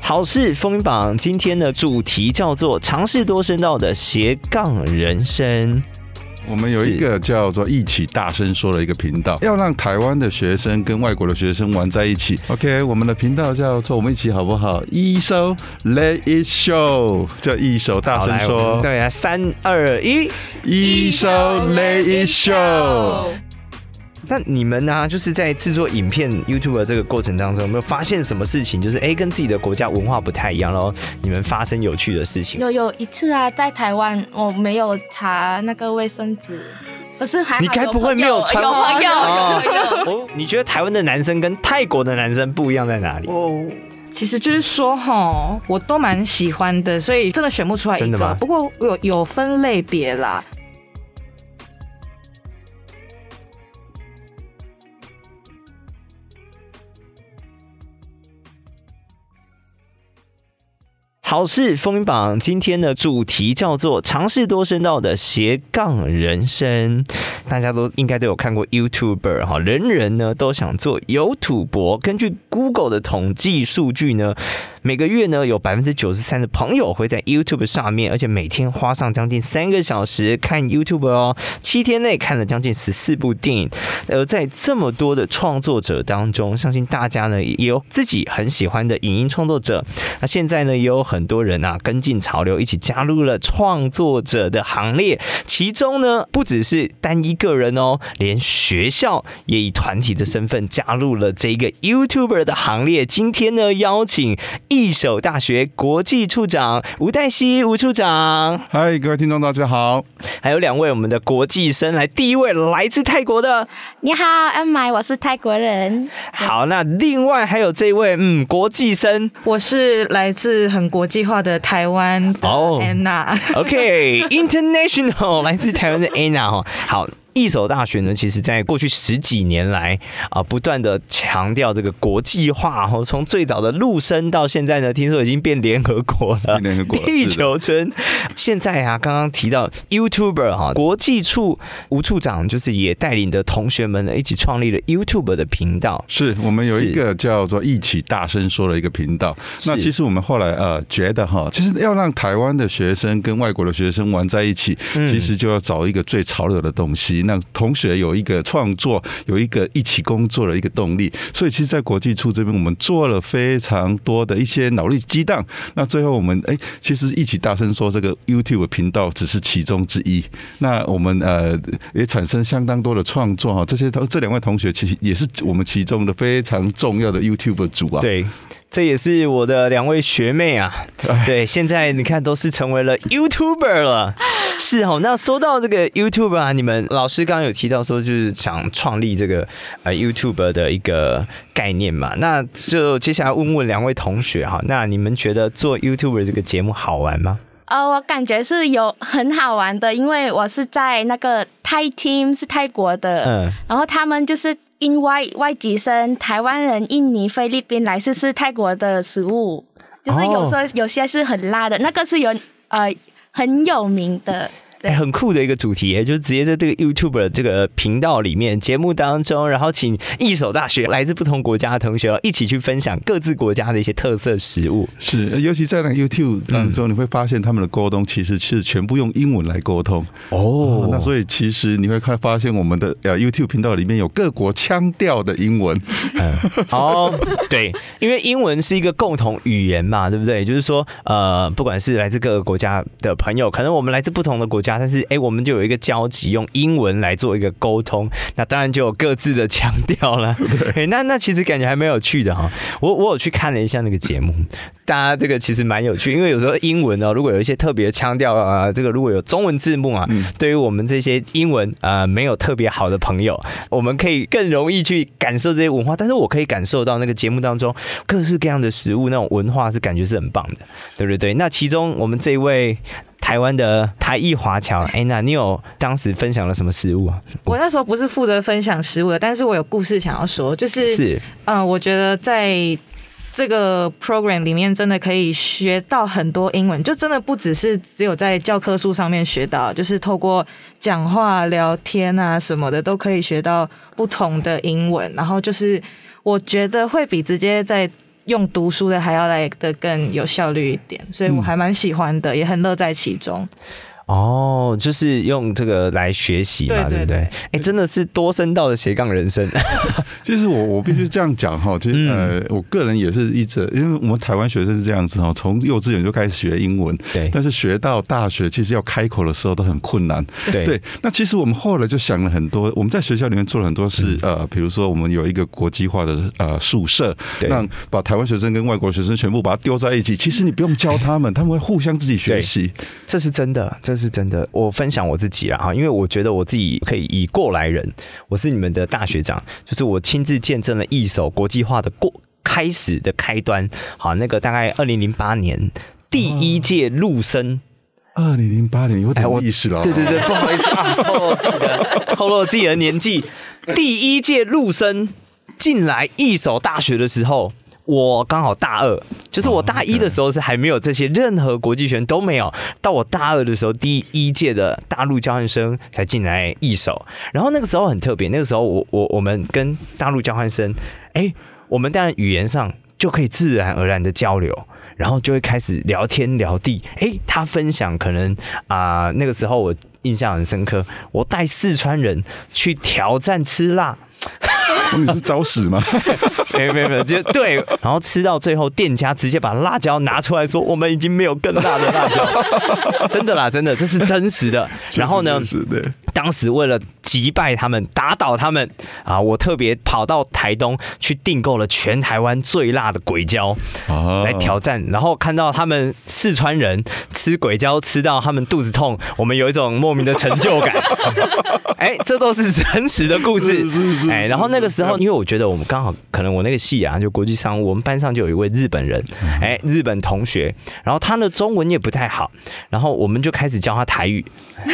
好事风云榜今天的主题叫做尝试多声道的斜杠人生。我们有一个叫做“一起大声说”的一个频道，要让台湾的学生跟外国的学生玩在一起。OK，我们的频道叫做“我们一起好不好？”一首 Let It Show，叫一首大声说。对啊，三二一，一首 Let It Show。那你们呢？就是在制作影片 YouTube 的这个过程当中，有没有发现什么事情？就是哎，跟自己的国家文化不太一样然后？你们发生有趣的事情？有有一次啊，在台湾我没有查那个卫生纸，可是还你该不会没有穿有朋友？哦，你觉得台湾的男生跟泰国的男生不一样在哪里？哦，其实就是说哈，我都蛮喜欢的，所以真的选不出来一个。不过有有分类别啦。好事风云榜今天的主题叫做尝试多声道的斜杠人生，大家都应该都有看过 YouTuber 哈，人人呢都想做有土博。根据 Google 的统计数据呢。每个月呢，有百分之九十三的朋友会在 YouTube 上面，而且每天花上将近三个小时看 YouTube 哦。七天内看了将近十四部电影。而在这么多的创作者当中，相信大家呢也有自己很喜欢的影音创作者。那现在呢，也有很多人啊跟进潮流，一起加入了创作者的行列。其中呢，不只是单一个人哦，连学校也以团体的身份加入了这个 YouTuber 的行列。今天呢，邀请。一手大学国际处长吴黛西吴处长，嗨，各位听众大家好，还有两位我们的国际生，来第一位来自泰国的，你好，M I，我是泰国人。好，那另外还有这位，嗯，国际生，我是来自很国际化的台湾哦，Anna，OK，International，来自台湾的 Anna 哈，好。一手大学呢，其实在过去十几年来啊，不断的强调这个国际化，哦从最早的陆生到现在呢，听说已经变联合国了。联合国，地球村。现在啊，刚刚提到 YouTuber 哈，国际处吴处长就是也带领的同学们呢，一起创立了 YouTube 的频道。是我们有一个叫做“一起大声说”的一个频道。那其实我们后来呃觉得哈，其实要让台湾的学生跟外国的学生玩在一起，其实就要找一个最潮流的东西。让同学有一个创作，有一个一起工作的一个动力，所以其实，在国际处这边，我们做了非常多的一些脑力激荡。那最后，我们哎，其实一起大声说，这个 YouTube 频道只是其中之一。那我们呃，也产生相当多的创作哈。这些同这两位同学，其实也是我们其中的非常重要的 YouTube 主啊。对。这也是我的两位学妹啊，对，现在你看都是成为了 YouTuber 了，是哦。那说到这个 YouTuber 啊，你们老师刚刚有提到说，就是想创立这个呃 YouTuber 的一个概念嘛，那就接下来问问两位同学哈，那你们觉得做 YouTuber 这个节目好玩吗？呃，我感觉是有很好玩的，因为我是在那个泰 team 是泰国的，嗯，然后他们就是。因外外籍生、台湾人、印尼、菲律宾来试试泰国的食物，就是有时候有些是很辣的，那个是有呃很有名的。哎，很酷的一个主题，就是直接在这个 YouTube 这个频道里面节目当中，然后请一所大学来自不同国家的同学一起去分享各自国家的一些特色食物。是，尤其在那个 YouTube 当中，你会发现他们的沟通其实是全部用英文来沟通。哦，那所以其实你会看发现我们的呃 YouTube 频道里面有各国腔调的英文。哦，对，因为英文是一个共同语言嘛，对不对？就是说，呃，不管是来自各个国家的朋友，可能我们来自不同的国家。但是，哎，我们就有一个交集，用英文来做一个沟通，那当然就有各自的腔调了。对，那那其实感觉还蛮有趣的哈。我我有去看了一下那个节目，大家这个其实蛮有趣，因为有时候英文呢，如果有一些特别的腔调啊，这个如果有中文字幕啊，对于我们这些英文啊没有特别好的朋友，我们可以更容易去感受这些文化。但是我可以感受到那个节目当中各式各样的食物那种文化是感觉是很棒的，对不对？那其中我们这一位。台湾的台裔华侨，哎，那你有当时分享了什么食物啊？我那时候不是负责分享食物的，但是我有故事想要说，就是是，嗯，我觉得在这个 program 里面真的可以学到很多英文，就真的不只是只有在教科书上面学到，就是透过讲话、聊天啊什么的，都可以学到不同的英文。然后就是我觉得会比直接在用读书的还要来的更有效率一点，所以我还蛮喜欢的，也很乐在其中。哦，就是用这个来学习嘛，对不对？哎，真的是多声道的斜杠人生。其实我我必须这样讲哈，其实呃，我个人也是一直，因为我们台湾学生是这样子哈，从幼稚园就开始学英文，对，但是学到大学，其实要开口的时候都很困难，对。那其实我们后来就想了很多，我们在学校里面做了很多事，呃，比如说我们有一个国际化的呃宿舍，让把台湾学生跟外国学生全部把它丢在一起，其实你不用教他们，他们会互相自己学习，这是真的，这。是真的，我分享我自己了哈，因为我觉得我自己可以以过来人，我是你们的大学长，就是我亲自见证了一手国际化的过开始的开端。好，那个大概二零零八年第一届陆生，二零零八年有点意思了，对对对，不好意思啊，透露自己的透露自己的年纪，第一届陆生进来一所大学的时候。我刚好大二，就是我大一的时候是还没有这些任何国际学都没有，到我大二的时候，第一届的大陆交换生才进来一手，然后那个时候很特别，那个时候我我我们跟大陆交换生，哎，我们当然语言上就可以自然而然的交流，然后就会开始聊天聊地，哎，他分享可能啊那个时候我印象很深刻，我带四川人去挑战吃辣。你是找死吗？没有没有没有，就对，然后吃到最后，店家直接把辣椒拿出来说：“我们已经没有更辣的辣椒。”真的啦，真的，这是真实的。然后呢，当时为了击败他们、打倒他们啊，我特别跑到台东去订购了全台湾最辣的鬼椒来挑战。然后看到他们四川人吃鬼椒吃到他们肚子痛，我们有一种莫名的成就感。哎，这都是真实的故事。哎，然后那个时候，因为我觉得我们刚好可能我那个系啊，就国际商务，我们班上就有一位日本人，哎，日本同学，然后他的中文也不太好，然后我们就开始教他台语。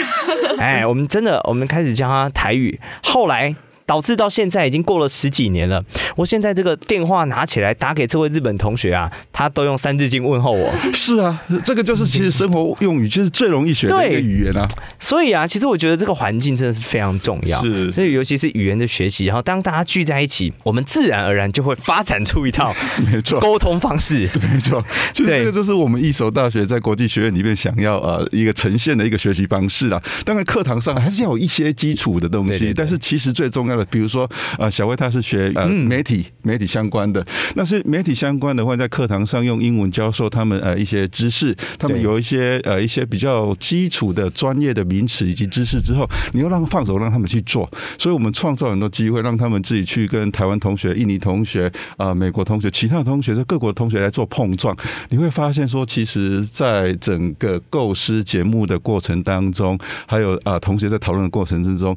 哎，我们真的，我们开始教他台语，后来。导致到现在已经过了十几年了。我现在这个电话拿起来打给这位日本同学啊，他都用三字经问候我。是啊，这个就是其实生活用语，就是最容易学的一个语言啊。所以啊，其实我觉得这个环境真的是非常重要。是，所以尤其是语言的学习，然后当大家聚在一起，我们自然而然就会发展出一套 没错沟通方式。对，没错，就这个就是我们一所大学在国际学院里面想要呃一个呈现的一个学习方式啦。当然课堂上还是要有一些基础的东西，但是其实最重要的，比如说。呃，小薇她是学呃媒体媒体相关的，那是媒体相关的话，在课堂上用英文教授他们呃一些知识，他们有一些呃一些比较基础的专业的名词以及知识之后，你又让放手让他们去做，所以我们创造很多机会，让他们自己去跟台湾同学、印尼同学、啊美国同学、其他同学、各国的同学来做碰撞，你会发现说，其实在整个构思节目的过程当中，还有啊同学在讨论的过程之中。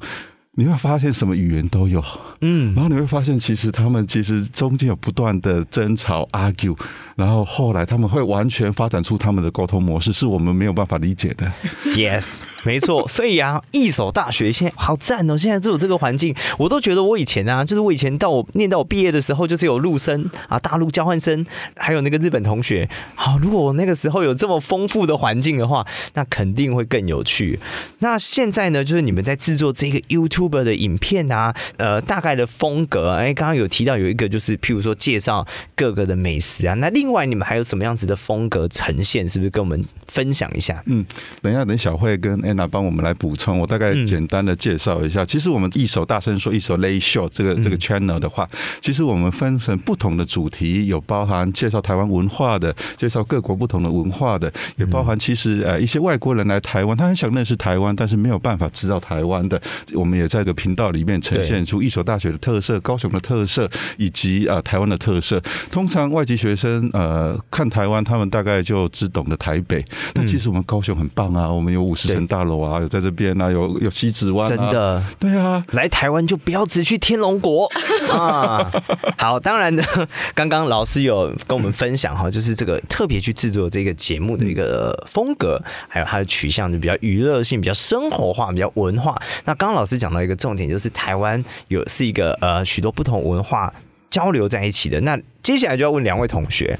你会发现什么语言都有，嗯，然后你会发现其实他们其实中间有不断的争吵、argue，然后后来他们会完全发展出他们的沟通模式，是我们没有办法理解的。Yes，没错。所以啊，一所大学现在好赞哦！现在就有这个环境，我都觉得我以前啊，就是我以前到我念到我毕业的时候，就是有陆生啊、大陆交换生，还有那个日本同学。好，如果我那个时候有这么丰富的环境的话，那肯定会更有趣。那现在呢，就是你们在制作这个 YouTube。的影片啊，呃，大概的风格，哎，刚刚有提到有一个就是，譬如说介绍各个的美食啊，那另外你们还有什么样子的风格呈现？是不是跟我们分享一下？嗯，等一下，等小慧跟安娜帮我们来补充，我大概简单的介绍一下。其实我们一首大声说，一首 Lay Show 这个这个 channel 的话，其实我们分成不同的主题，有包含介绍台湾文化的，介绍各国不同的文化的，也包含其实呃一些外国人来台湾，他很想认识台湾，但是没有办法知道台湾的，我们也在。这个频道里面呈现出一所大学的特色、高雄的特色以及啊台湾的特色。通常外籍学生呃看台湾，他们大概就只懂得台北。那其实我们高雄很棒啊，我们有五十层大楼啊，有在这边啊，有有西子湾。真的，对啊，来台湾就不要只去天龙国 啊。好，当然呢，刚刚老师有跟我们分享哈，就是这个特别去制作这个节目的一个风格，还有它的取向就比较娱乐性、比较生活化、比较文化。那刚刚老师讲到一个。个重点就是台湾有是一个呃许多不同文化交流在一起的。那接下来就要问两位同学，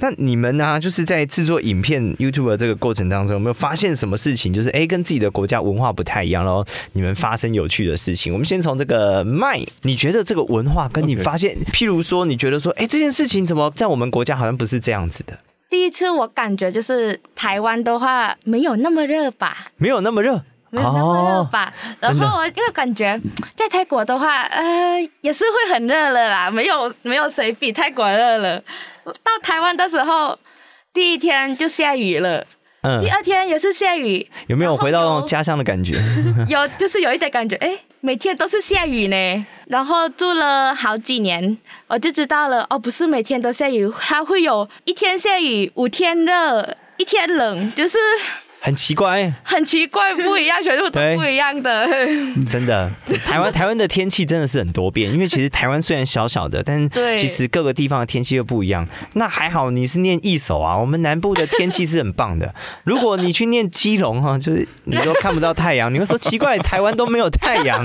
那你们呢？就是在制作影片 YouTube 的这个过程当中，有没有发现什么事情？就是哎，跟自己的国家文化不太一样然后？你们发生有趣的事情。我们先从这个麦，你觉得这个文化跟你发现，譬如说，你觉得说，哎，这件事情怎么在我们国家好像不是这样子的？第一次我感觉就是台湾的话没有那么热吧？没有那么热。没有那么热吧？然后我因为感觉在泰国的话，呃，也是会很热了啦，没有没有谁比泰国热了。到台湾的时候，第一天就下雨了，嗯，第二天也是下雨。有没有回到家乡的感觉？有，就是有一点感觉，哎，每天都是下雨呢。然后住了好几年，我就知道了，哦，不是每天都下雨，它会有一天下雨，五天热，一天冷，就是。很奇怪，很奇怪，不一样，全部都不一样的。真的，台湾 台湾的天气真的是很多变，因为其实台湾虽然小小的，但是其实各个地方的天气又不一样。那还好你是念一手啊，我们南部的天气是很棒的。如果你去念基隆哈，就是你都看不到太阳，你会说奇怪，台湾都没有太阳。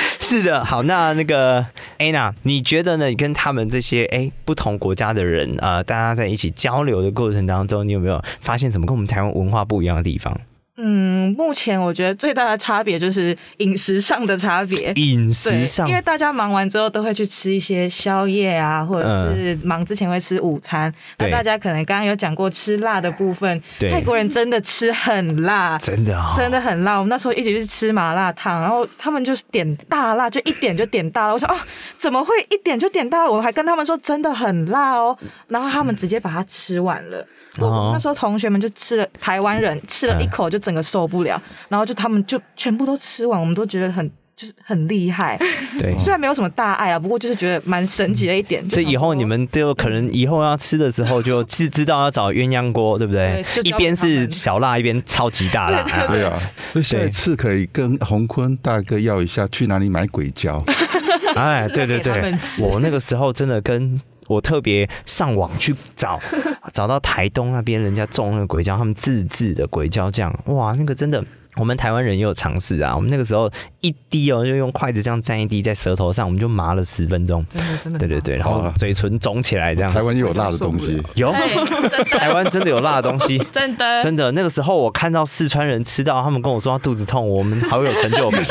是的，好，那那个 Anna，你觉得呢？你跟他们这些哎不同国家的人啊，大家在一起交流的过程当中，你有没有发现什么跟我们台湾文化不一样的地方？嗯，目前我觉得最大的差别就是饮食上的差别。饮食上，因为大家忙完之后都会去吃一些宵夜啊，或者是忙之前会吃午餐。那大家可能刚刚有讲过吃辣的部分，泰国人真的吃很辣，真的真的很辣。我们那时候一起去吃麻辣烫，然后他们就是点大辣，就一点就点大了。我说哦，怎么会一点就点大了？我还跟他们说真的很辣哦，然后他们直接把它吃完了。我那时候同学们就吃了，台湾人吃了一口就整个受不了，然后就他们就全部都吃完，我们都觉得很就是很厉害。对，虽然没有什么大碍啊，不过就是觉得蛮神奇的一点。这以后你们就可能以后要吃的时候，就是知道要找鸳鸯锅，对不对？一边是小辣，一边超级大辣。对啊，所以下一次可以跟洪坤大哥要一下，去哪里买鬼椒？哎，对对对，我那个时候真的跟。我特别上网去找，找到台东那边人家种那个鬼椒，他们自制的鬼椒酱，哇，那个真的。我们台湾人也有尝试啊，我们那个时候一滴哦，就用筷子这样蘸一滴在舌头上，我们就麻了十分钟。真的真的。对对对，然后嘴唇肿起来这样。台湾也有辣的东西。有。台湾真的有辣的东西。真的。真的，那个时候我看到四川人吃到，他们跟我说他肚子痛，我们好有成就感。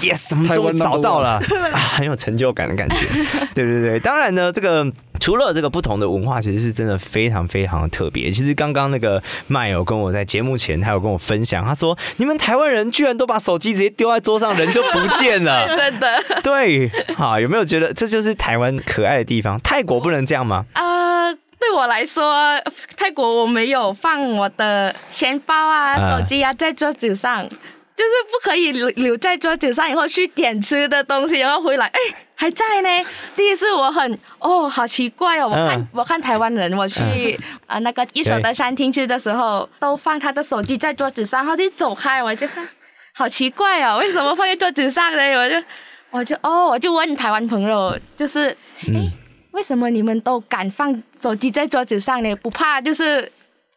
Yes，我们终于找到了，很有成就感的感觉。对对对，当然呢，这个除了这个不同的文化，其实是真的非常非常的特别。其实刚刚那个麦友跟我在节目前，他有跟我分享，他说你们。台湾人居然都把手机直接丢在桌上，人就不见了。真的？对，好，有没有觉得这就是台湾可爱的地方？泰国不能这样吗？啊，对我来说，泰国我没有放我的钱包啊、手机啊在桌子上。就是不可以留留在桌子上，以后去点吃的东西，然后回来，哎，还在呢。第一次我很哦，好奇怪哦。我看我看台湾人，我去啊那个一手的餐厅吃的时候，都放他的手机在桌子上，然后就走开，我就看，好奇怪哦，为什么放在桌子上呢？我就我就哦，我就问台湾朋友，就是哎，为什么你们都敢放手机在桌子上呢？不怕就是？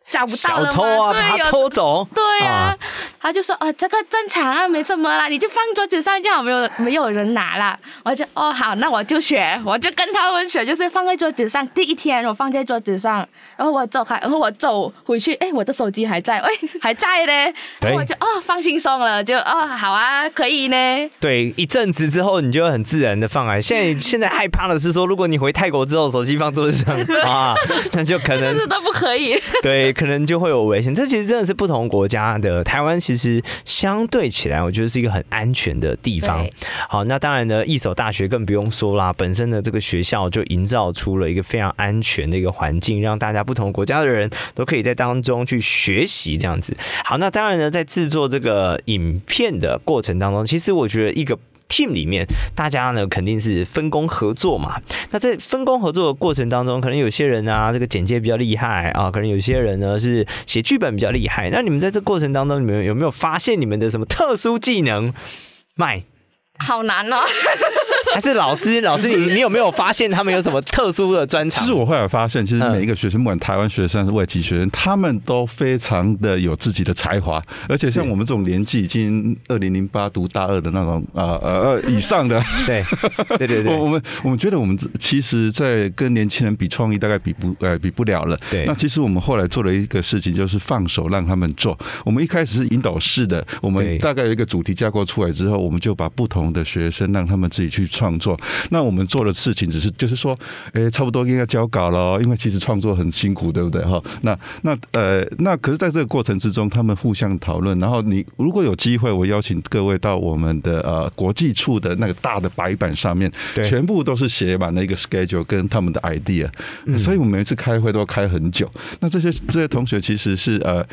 找不到了吗？对，有偷走。对呀，他就说：“哦，这个正常啊，没什么啦，你就放桌子上，就好没有没有人拿了。”我就哦好，那我就学，我就跟他们学，就是放在桌子上。第一天我放在桌子上，然后我走开，然后我走回去，哎，我的手机还在，哎，还在呢。我就哦放轻松了，就哦好啊，可以呢。对，一阵子之后，你就很自然的放来。现在 现在害怕的是说，如果你回泰国之后，手机放桌子上 啊，那就可能是都不可以。对。可能就会有危险。这其实真的是不同国家的。台湾其实相对起来，我觉得是一个很安全的地方。好，那当然呢，一所大学更不用说啦。本身的这个学校就营造出了一个非常安全的一个环境，让大家不同国家的人都可以在当中去学习这样子。好，那当然呢，在制作这个影片的过程当中，其实我觉得一个。Team 里面，大家呢肯定是分工合作嘛。那在分工合作的过程当中，可能有些人啊，这个剪接比较厉害啊，可能有些人呢是写剧本比较厉害。那你们在这过程当中，你们有没有发现你们的什么特殊技能？麦，好难哦。还是老师？老师，你你有没有发现他们有什么特殊的专长？其实我后来发现，其实每一个学生，不管台湾学生还是外籍学生，他们都非常的有自己的才华，而且像我们这种年纪，已经二零零八读大二的那种呃呃以上的，对对对对，我们我们觉得我们其实，在跟年轻人比创意，大概比不呃比不了了。对，那其实我们后来做了一个事情，就是放手让他们做。我们一开始是引导式的，我们大概有一个主题架构出来之后，我们就把不同的学生让他们自己去创作。那我们做的事情只是就是说，哎，差不多应该交稿了，因为其实创作很辛苦，对不对？哈，那那呃，那可是在这个过程之中，他们互相讨论。然后你如果有机会，我邀请各位到我们的呃国际处的那个大的白板上面，全部都是写满了一个 schedule 跟他们的 idea。所以我们每一次开会都要开很久。那这些这些同学其实是呃，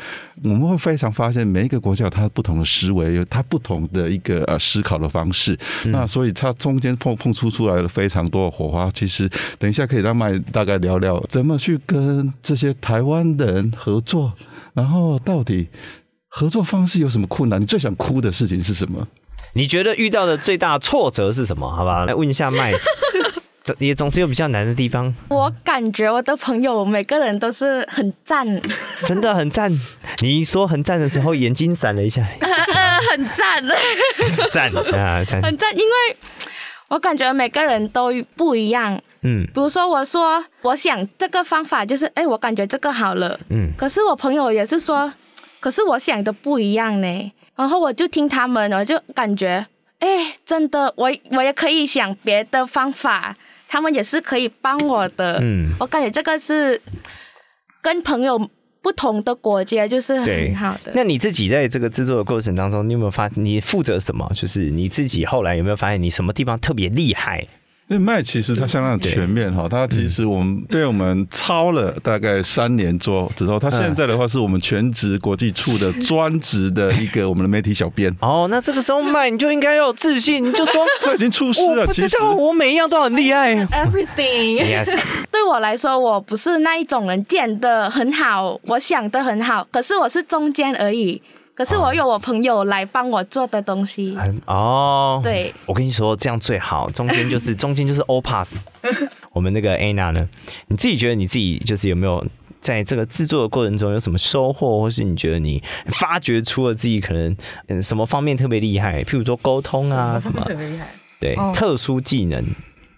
我们会非常发现每一个国家有它不同的思维，有它不同的一个呃思考的方式。那所以它中间碰碰出出来了非常多的火花。其实等一下可以让麦大概聊聊怎么去跟这些台湾人合作，然后到底合作方式有什么困难？你最想哭的事情是什么？你觉得遇到的最大挫折是什么？好吧，来问一下麦。总也总是有比较难的地方。我感觉我的朋友每个人都是很赞，真的很赞。你一说很赞的时候，眼睛闪了一下。很赞，赞啊，赞，很赞。因为我感觉每个人都不一样。嗯，比如说我说我想这个方法就是，哎，我感觉这个好了。嗯，可是我朋友也是说，可是我想的不一样呢。然后我就听他们，我就感觉，哎，真的，我我也可以想别的方法。他们也是可以帮我的，嗯，我感觉这个是跟朋友不同的国家就是很好的。那你自己在这个制作的过程当中，你有没有发你负责什么？就是你自己后来有没有发现你什么地方特别厉害？因为麦其实它相当全面哈，它其实我们对我们超了大概三年做之后，它现在的话是我们全职国际处的专职的一个我们的媒体小编。哦，那这个时候麦你就应该要有自信，你就说 他已经出师了。不知道我每一样都很厉害，everything。Yes，对我来说，我不是那一种人，剪的很好，我想的很好，可是我是中间而已。可是我有我朋友来帮我做的东西哦，对，我跟你说这样最好，中间就是 中间就是 all pass。我们那个 Anna 呢，你自己觉得你自己就是有没有在这个制作的过程中有什么收获，或是你觉得你发掘出了自己可能嗯什么方面特别厉害？譬如说沟通啊什么，特别厉害，对，特殊技能。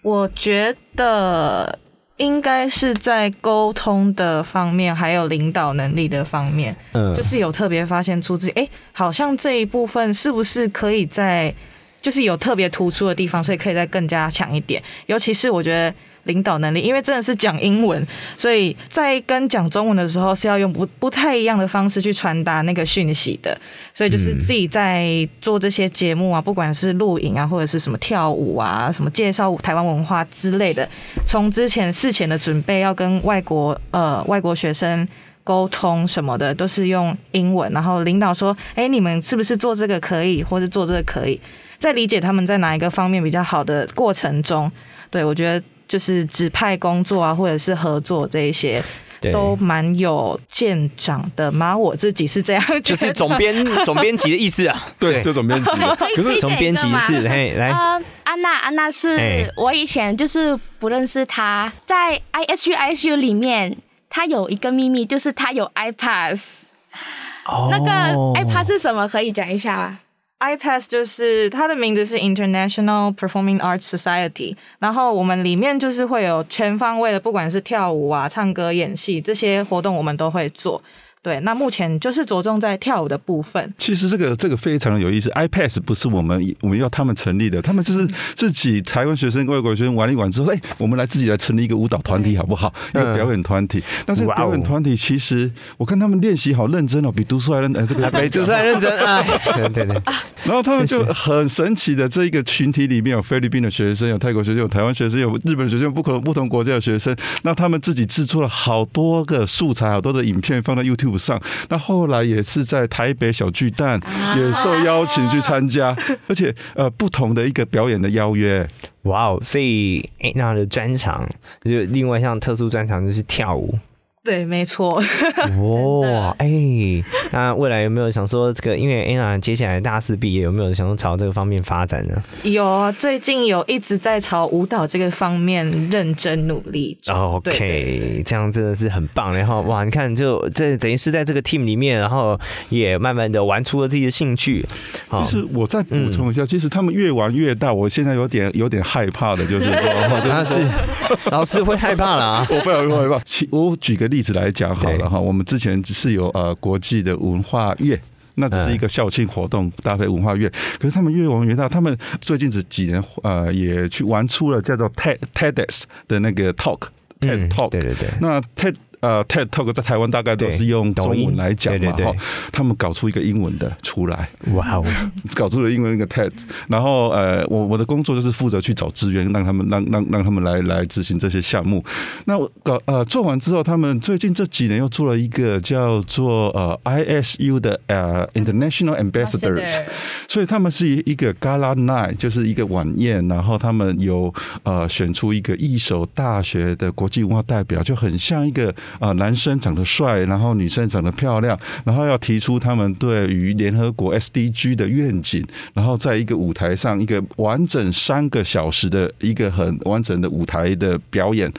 我觉得。应该是在沟通的方面，还有领导能力的方面，嗯，就是有特别发现出自己，哎，好像这一部分是不是可以在，就是有特别突出的地方，所以可以再更加强一点，尤其是我觉得。领导能力，因为真的是讲英文，所以在跟讲中文的时候是要用不不太一样的方式去传达那个讯息的。所以就是自己在做这些节目啊，不管是录影啊，或者是什么跳舞啊，什么介绍台湾文化之类的，从之前事前的准备要跟外国呃外国学生沟通什么的，都是用英文。然后领导说：“哎，你们是不是做这个可以，或是做这个可以？”在理解他们在哪一个方面比较好的过程中，对我觉得。就是指派工作啊，或者是合作这一些，都蛮有见长的嘛。我自己是这样，就是总编 总编辑的意思啊。对，就总编辑。可是总编辑是嘿来，安娜安娜是我以前就是不认识她，在 ISU ISU 里面，她有一个秘密，就是她有 iPass。哦，那个 iPass 是什么？可以讲一下吗 IPAS 就是它的名字是 International Performing Arts Society，然后我们里面就是会有全方位的，不管是跳舞啊、唱歌、演戏这些活动，我们都会做。对，那目前就是着重在跳舞的部分。其实这个这个非常有意思，iPad 不是我们我们要他们成立的，他们就是自己台湾学生、外国学生玩一玩之后，哎，我们来自己来成立一个舞蹈团体好不好？一个表演团体。那这个表演团体其实我看他们练习好认真哦，比读书还认哎，这个比读书还认真啊！对 对对。然后他们就很神奇的，这一个群体里面有菲律宾的学生，有泰国学生，有台湾学生，有日本学生，不可能不同国家的学生。那他们自己制作了好多个素材，好多的影片放到 YouTube。上，那后来也是在台北小巨蛋也受邀请去参加，而且呃不同的一个表演的邀约，哇哦！所以那的专长就另外像特殊专长就是跳舞，对，没错。哇，哎，那未来有没有想说这个？因为 Anna 接下来大四毕业，有没有想说朝这个方面发展呢？有，最近有一直在朝舞蹈这个方面认真努力。OK，这样真的是很棒。然后哇，你看，就这等于是在这个 team 里面，然后也慢慢的玩出了自己的兴趣。其实我再补充一下，其实他们越玩越大，我现在有点有点害怕的，就是说，是 老师会害怕了。我不要害怕。我举个。例子来讲好了哈，我们之前只是有呃国际的文化月，那只是一个校庆活动搭配文化月，可是他们越玩越大，他们最近这几年呃也去玩出了叫做 TED TEDx 的那个 talk TED talk，对对对，那 TED。呃，TED Talk 在台湾大概都是用中文来讲嘛，哈，他们搞出一个英文的出来，哇哦，搞出了英文一个 TED，然后呃，我我的工作就是负责去找资源，让他们让让让他们来来执行这些项目。那我搞呃做完之后，他们最近这几年又做了一个叫做呃 ISU 的呃 International Ambassadors，所以他们是一个 Gala Night，就是一个晚宴，然后他们有呃选出一个一手大学的国际文化代表，就很像一个。啊，男生长得帅，然后女生长得漂亮，然后要提出他们对于联合国 SDG 的愿景，然后在一个舞台上，一个完整三个小时的一个很完整的舞台的表演。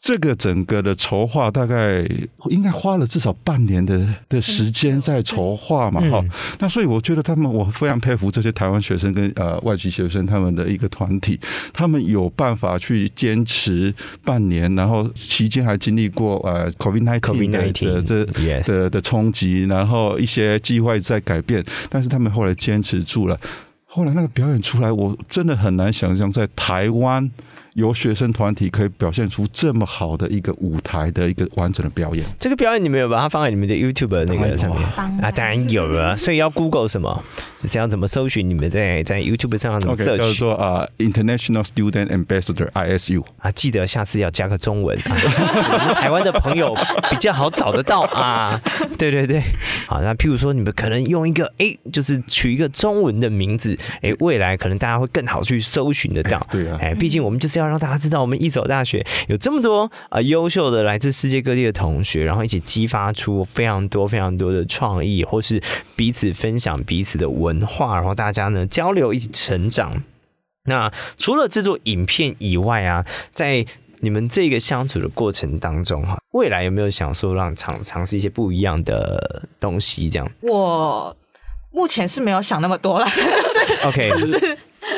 这个整个的筹划大概应该花了至少半年的的时间在筹划嘛，哈。那所以我觉得他们，我非常佩服这些台湾学生跟呃外籍学生他们的一个团体，他们有办法去坚持半年，然后期间还经历过呃。COVID nineteen 的这的的冲击，然后一些计划在改变，但是他们后来坚持住了。后来那个表演出来，我真的很难想象在台湾。由学生团体可以表现出这么好的一个舞台的一个完整的表演，这个表演你们有把它放在你们的 YouTube 那个上面啊？当然有了，所以要 Google 什么？就是要怎么搜寻？你们在在 YouTube 上怎么？叫做啊，International Student Ambassador ISU 啊，记得下次要加个中文，台湾的朋友比较好找得到啊。对对对，好，那譬如说你们可能用一个哎，就是取一个中文的名字，哎，未来可能大家会更好去搜寻得到。对啊，哎，毕竟我们就是要。让大家知道，我们一所大学有这么多啊优秀的来自世界各地的同学，然后一起激发出非常多非常多的创意，或是彼此分享彼此的文化，然后大家呢交流一起成长。那除了制作影片以外啊，在你们这个相处的过程当中哈，未来有没有想说让尝尝试一些不一样的东西？这样，我目前是没有想那么多了。OK。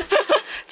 就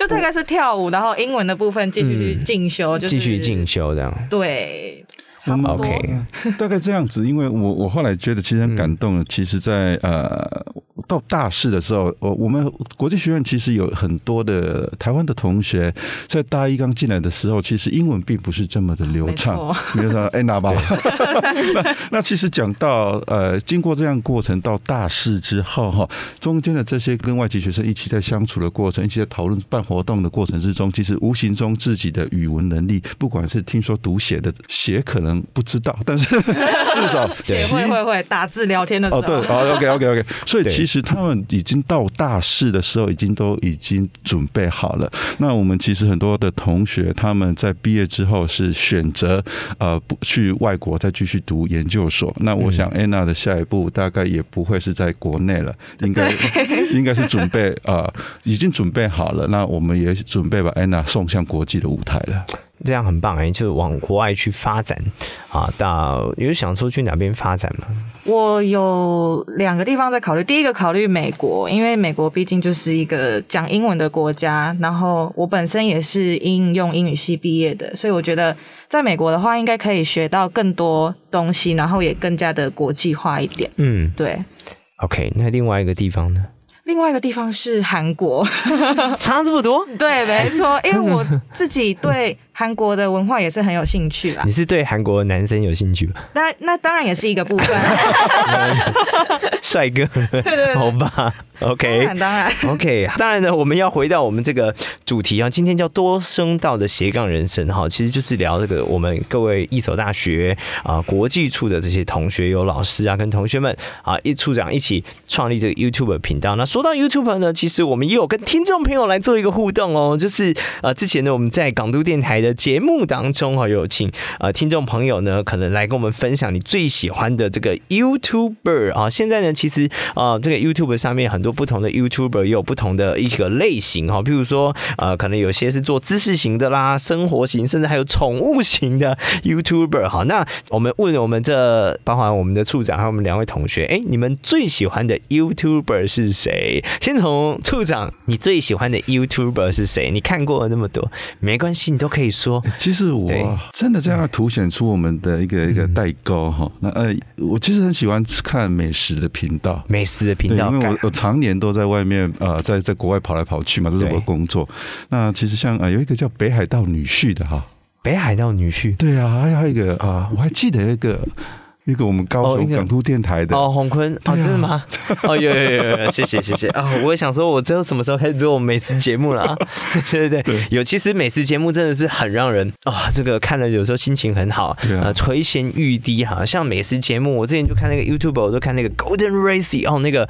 大概是跳舞，然后英文的部分继续去进修，就继续进修这样。对，差不多。大概这样子，因为我我后来觉得其实很感动。其实，在呃。到大四的时候，我我们国际学院其实有很多的台湾的同学，在大一刚进来的时候，其实英文并不是这么的流畅。比如说哎，那吧。那那其实讲到呃，经过这样过程到大四之后哈，中间的这些跟外籍学生一起在相处的过程，一起在讨论办活动的过程之中，其实无形中自己的语文能力，不管是听说读写的写可能不知道，但是 至少 会会会打字聊天的时候。哦，对，哦，OK OK OK，所以其实。他们已经到大四的时候，已经都已经准备好了。那我们其实很多的同学，他们在毕业之后是选择呃不去外国再继续读研究所。那我想安娜的下一步大概也不会是在国内了，应该 应该是准备啊，已经准备好了。那我们也准备把安娜送向国际的舞台了。这样很棒哎，就是往国外去发展啊！到有想说去哪边发展吗？我有两个地方在考虑，第一个考虑美国，因为美国毕竟就是一个讲英文的国家，然后我本身也是应用英语系毕业的，所以我觉得在美国的话，应该可以学到更多东西，然后也更加的国际化一点。嗯，对。OK，那另外一个地方呢？另外一个地方是韩国，差这么多？对，没错，因为我自己对。韩国的文化也是很有兴趣啦。你是对韩国的男生有兴趣吗？那那当然也是一个部分。帅哥，好吧，OK，当然，OK，当然呢，我们要回到我们这个主题啊，今天叫多声道的斜杠人生哈，其实就是聊这个我们各位一所大学啊国际处的这些同学有老师啊跟同学们啊一处长一起创立这个 YouTube 频道。那说到 YouTube 呢，其实我们也有跟听众朋友来做一个互动哦，就是呃之前呢我们在港都电台的。节目当中哈，有请呃听众朋友呢，可能来跟我们分享你最喜欢的这个 YouTuber 啊。现在呢，其实啊，这个 YouTube 上面很多不同的 YouTuber 也有不同的一个类型哈，譬如说呃，可能有些是做知识型的啦，生活型，甚至还有宠物型的 YouTuber 哈。那我们问我们这包含我们的处长还有我们两位同学，哎，你们最喜欢的 YouTuber 是谁？先从处长，你最喜欢的 YouTuber 是谁？你看过了那么多，没关系，你都可以说。其实我真的这样凸显出我们的一个一个代沟哈。那呃，我其实很喜欢看美食的频道，美食的频道，因为我我常年都在外面呃，在在国外跑来跑去嘛，这是我的工作。那其实像呃，有一个叫北海道女婿的哈，北海道女婿，对啊，还有一个啊，我还记得一个。一个我们高雄港都电台的哦，洪坤哦，真的吗？哦，有有有有，谢谢谢谢啊！我也想说，我最后什么时候开始做美食节目了啊？对对对，有。其实美食节目真的是很让人啊，这个看了有时候心情很好，啊，垂涎欲滴哈。像美食节目，我之前就看那个 YouTube，我都看那个 Golden Racy 哦，那个。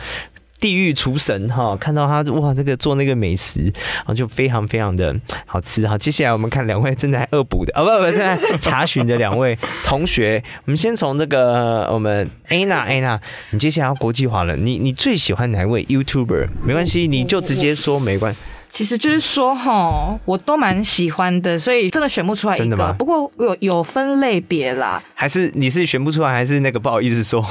地狱厨神哈，看到他哇，那个做那个美食，然后就非常非常的好吃哈。接下来我们看两位正在恶补的，哦不不正在查询的两位同学，我们先从这个我们 Anna Anna，你接下来要国际化了，你你最喜欢哪一位 YouTuber？没关系，你就直接说没关。其实就是说哈，我都蛮喜欢的，所以真的选不出来一个。不过有有分类别啦。还是你是选不出来，还是那个不好意思说？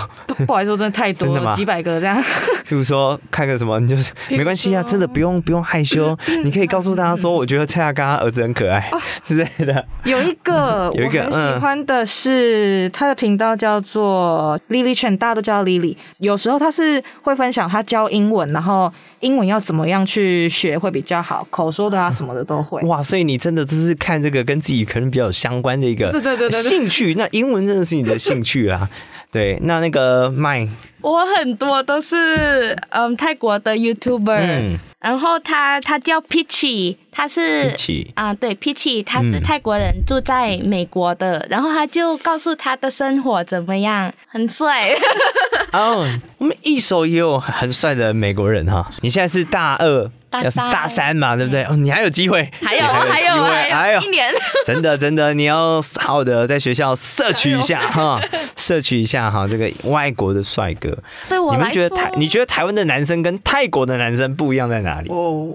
不好意思说，真的太多了，几百个这样。譬如说看个什么，你就是没关系啊，真的不用不用害羞，你可以告诉大家说，我觉得蔡亚刚儿子很可爱之类的。有一个 有一个很喜欢的是他的频道叫做 Lily Chen，大家都叫 Lily。有时候他是会分享他教英文，然后。英文要怎么样去学会比较好？口说的啊什么的都会。哇，所以你真的就是看这个跟自己可能比较相关的一个对对对兴趣。那英文真的是你的兴趣啦。对，那那个麦，我很多都是嗯泰国的 YouTuber，然后他他叫 Peachy，他是啊对 Peachy，他是泰国人住在美国的，然后他就告诉他的生活怎么样，很帅。哦，我们一手也有很帅的美国人哈。你现在是大二。要是大三嘛，对不对？哦，你还有机会，还有还有还有一年，真的真的，你要好好的在学校摄取一下 哈，摄取一下哈，这个外国的帅哥。对我你们觉得台？你觉得台湾的男生跟泰国的男生不一样在哪里？哦。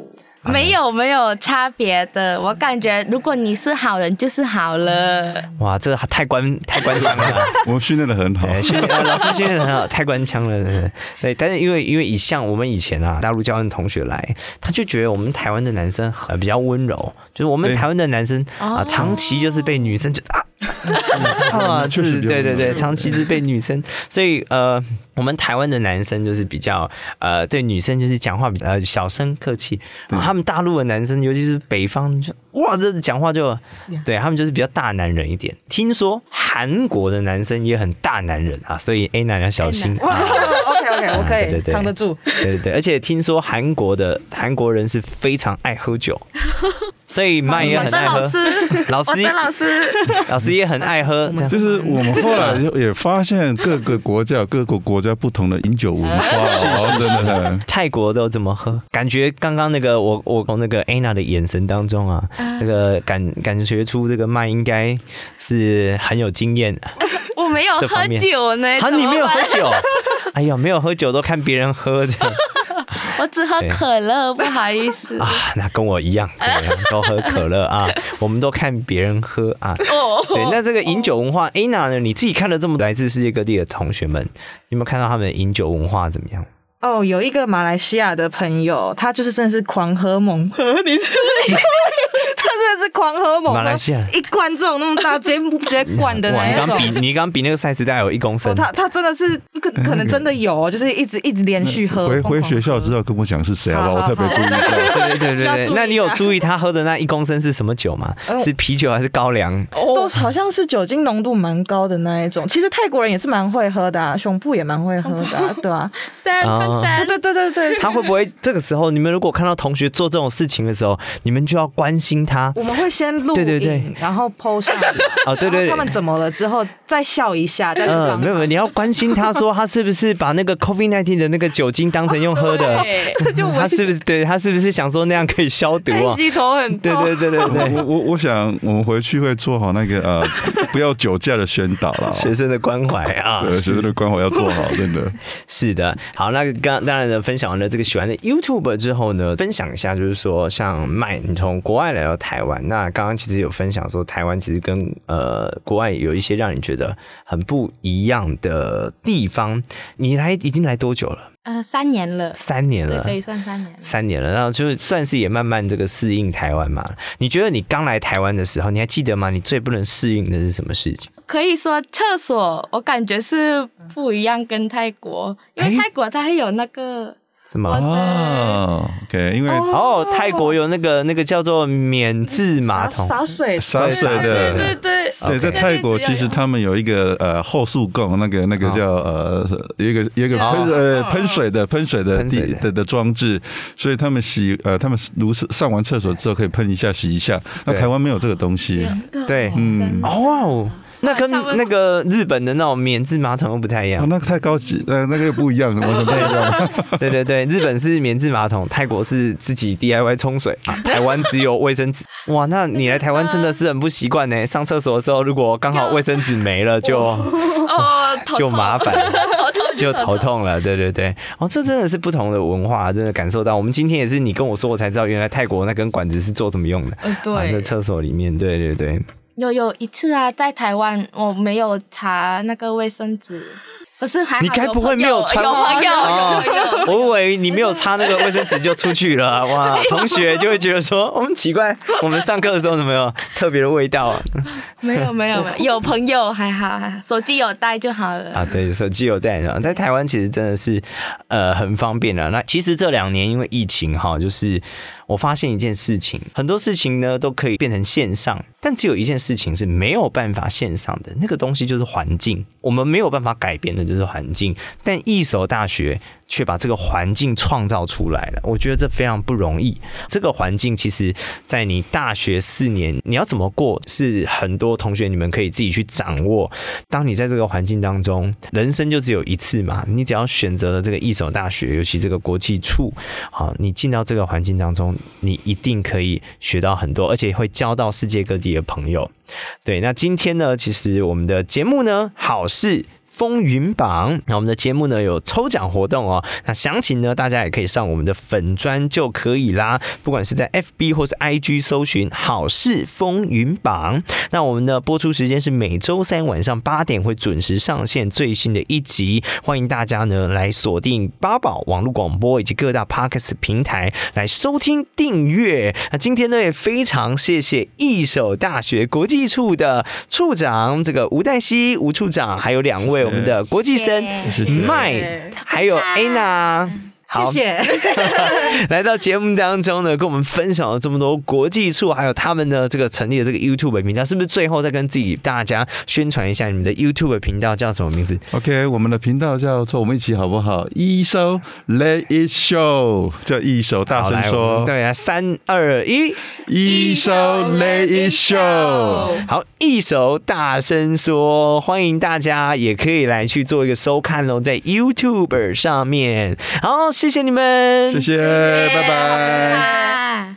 没有没有差别的，我感觉如果你是好人就是好了。哇，这太官太官腔了。我们训练的很好，训练老师训练的很好，太官腔了。对，但是因为因为以像我们以前啊，大陆教的同学来，他就觉得我们台湾的男生很比较温柔，就是我们台湾的男生啊，长期就是被女生就啊。啊，就是对对对，长期是被女生，所以呃，我们台湾的男生就是比较呃，对女生就是讲话比较小声客气，然后他们大陆的男生，尤其是北方，就哇，这讲话就对他们就是比较大男人一点。听说韩国的男生也很大男人啊，所以 A 男要小心。OK，我可以扛得住。对对对，而且听说韩国的韩国人是非常爱喝酒。所以麦也很爱喝，老师，老师，老师也很爱喝。就是我们后来也发现各个国家各个国家不同的饮酒文化，真的。泰国都怎么喝？感觉刚刚那个我我从那个 Anna 的眼神当中啊，这个感感觉出这个麦应该是很有经验。我没有喝酒呢，啊，你没有喝酒？哎呀，没有喝酒都看别人喝的。我只喝可乐，不好意思啊。那跟我一样，都喝可乐啊。我们都看别人喝啊。哦，对，那这个饮酒文化，Anna 呢？你自己看了这么来自世界各地的同学们，有没有看到他们的饮酒文化怎么样？哦，有一个马来西亚的朋友，他就是真的是狂喝猛喝，你是不是？是狂喝猛，马来西亚一罐这种那么大，直接 直接灌的那种。你刚比你刚比那个赛时代有一公升。他他真的是可可能真的有，就是一直一直连续喝。回回学校之后跟我讲是谁好不好？我特别注意。对对对对，那你有注意他喝的那一公升是什么酒吗？是啤酒还是高粱？都好像是酒精浓度蛮高的那一种。其实泰国人也是蛮会喝的，胸部也蛮会喝的，对吧？对对对对对。他会不会这个时候，你们如果看到同学做这种事情的时候，你们就要关心他？我们会会先录对对对，然后 PO 上哦，对对，他们怎么了之后再笑一下，嗯，没有没有，你要关心他说他是不是把那个 COVID nineteen 的那个酒精当成用喝的，就 他是不是对他是不是想说那样可以消毒啊？机头很对。对对对对，我我我想我们回去会做好那个呃不要酒驾的宣导了，学生的关怀啊，对学生的关怀要做好，真的。是的。好，那刚当然呢，分享完了这个喜欢的 YouTube 之后呢，分享一下就是说像麦，你从国外来到台湾，那刚刚其实有分享说台湾其实跟呃国外有一些让你觉得很不一样的地方。你来已经来多久了？呃，三年了，三年了，可以算三年，三年了。然后就算是也慢慢这个适应台湾嘛。你觉得你刚来台湾的时候，你还记得吗？你最不能适应的是什么事情？可以说厕所，我感觉是不一样，跟泰国，因为泰国它还有那个。什么哦？OK，因为哦，泰国有那个那个叫做免治马桶，洒水。洒水的，对。对对，在泰国其实他们有一个呃后速供，那个那个叫呃有一个有一个喷呃喷水的喷水的地的的装置，所以他们洗呃他们如上完厕所之后可以喷一下洗一下。那台湾没有这个东西，对，嗯，哦。那跟那个日本的那种免治马桶又不太一样，那个太高级，那那个又不一样，完全不一样。对对对，日本是免治马桶，泰国是自己 DIY 冲水，台湾只有卫生纸。哇，那你来台湾真的是很不习惯呢。上厕所的时候，如果刚好卫生纸没了，就哦就麻烦，就头痛了。对对对，哦，这真的是不同的文化，真的感受到。我们今天也是你跟我说，我才知道原来泰国那根管子是做什么用的。嗯，对，在厕所里面，对对对。有有一次啊，在台湾我没有查那个卫生纸。可是还你该不会没有穿吗？我以为你没有擦那个卫生纸就出去了，哇！同学就会觉得说我们奇怪，我们上课的时候怎么有特别的味道啊？没有没有没有，有朋友还好，手机有带就好了啊。对，手机有带，在台湾其实真的是呃很方便的。那其实这两年因为疫情哈，就是我发现一件事情，很多事情呢都可以变成线上，但只有一件事情是没有办法线上的，那个东西就是环境，我们没有办法改变的。就是环境，但一所大学却把这个环境创造出来了。我觉得这非常不容易。这个环境其实，在你大学四年，你要怎么过，是很多同学你们可以自己去掌握。当你在这个环境当中，人生就只有一次嘛，你只要选择了这个一所大学，尤其这个国际处，好，你进到这个环境当中，你一定可以学到很多，而且会交到世界各地的朋友。对，那今天呢，其实我们的节目呢，好事。风云榜，那我们的节目呢有抽奖活动哦。那详情呢，大家也可以上我们的粉砖就可以啦。不管是在 FB 或是 IG 搜寻“好事风云榜”。那我们的播出时间是每周三晚上八点会准时上线最新的一集，欢迎大家呢来锁定八宝网络广播以及各大 Podcast 平台来收听订阅。那今天呢也非常谢谢一手大学国际处的处长这个吴黛西吴处长，还有两位。我们的国际生麦，还有 Anna。谢谢，来到节目当中呢，跟我们分享了这么多国际处，还有他们的这个成立的这个 YouTube 频道，是不是最后再跟自己大家宣传一下你们的 YouTube 频道叫什么名字？OK，我们的频道叫做我们一起好不好？一首 Let It Show，叫一首大声说，对啊，三二一，一首 Let It Show，好，一首大声说，欢迎大家也可以来去做一个收看喽，在 YouTube 上面，好。谢谢你们。谢谢拜拜。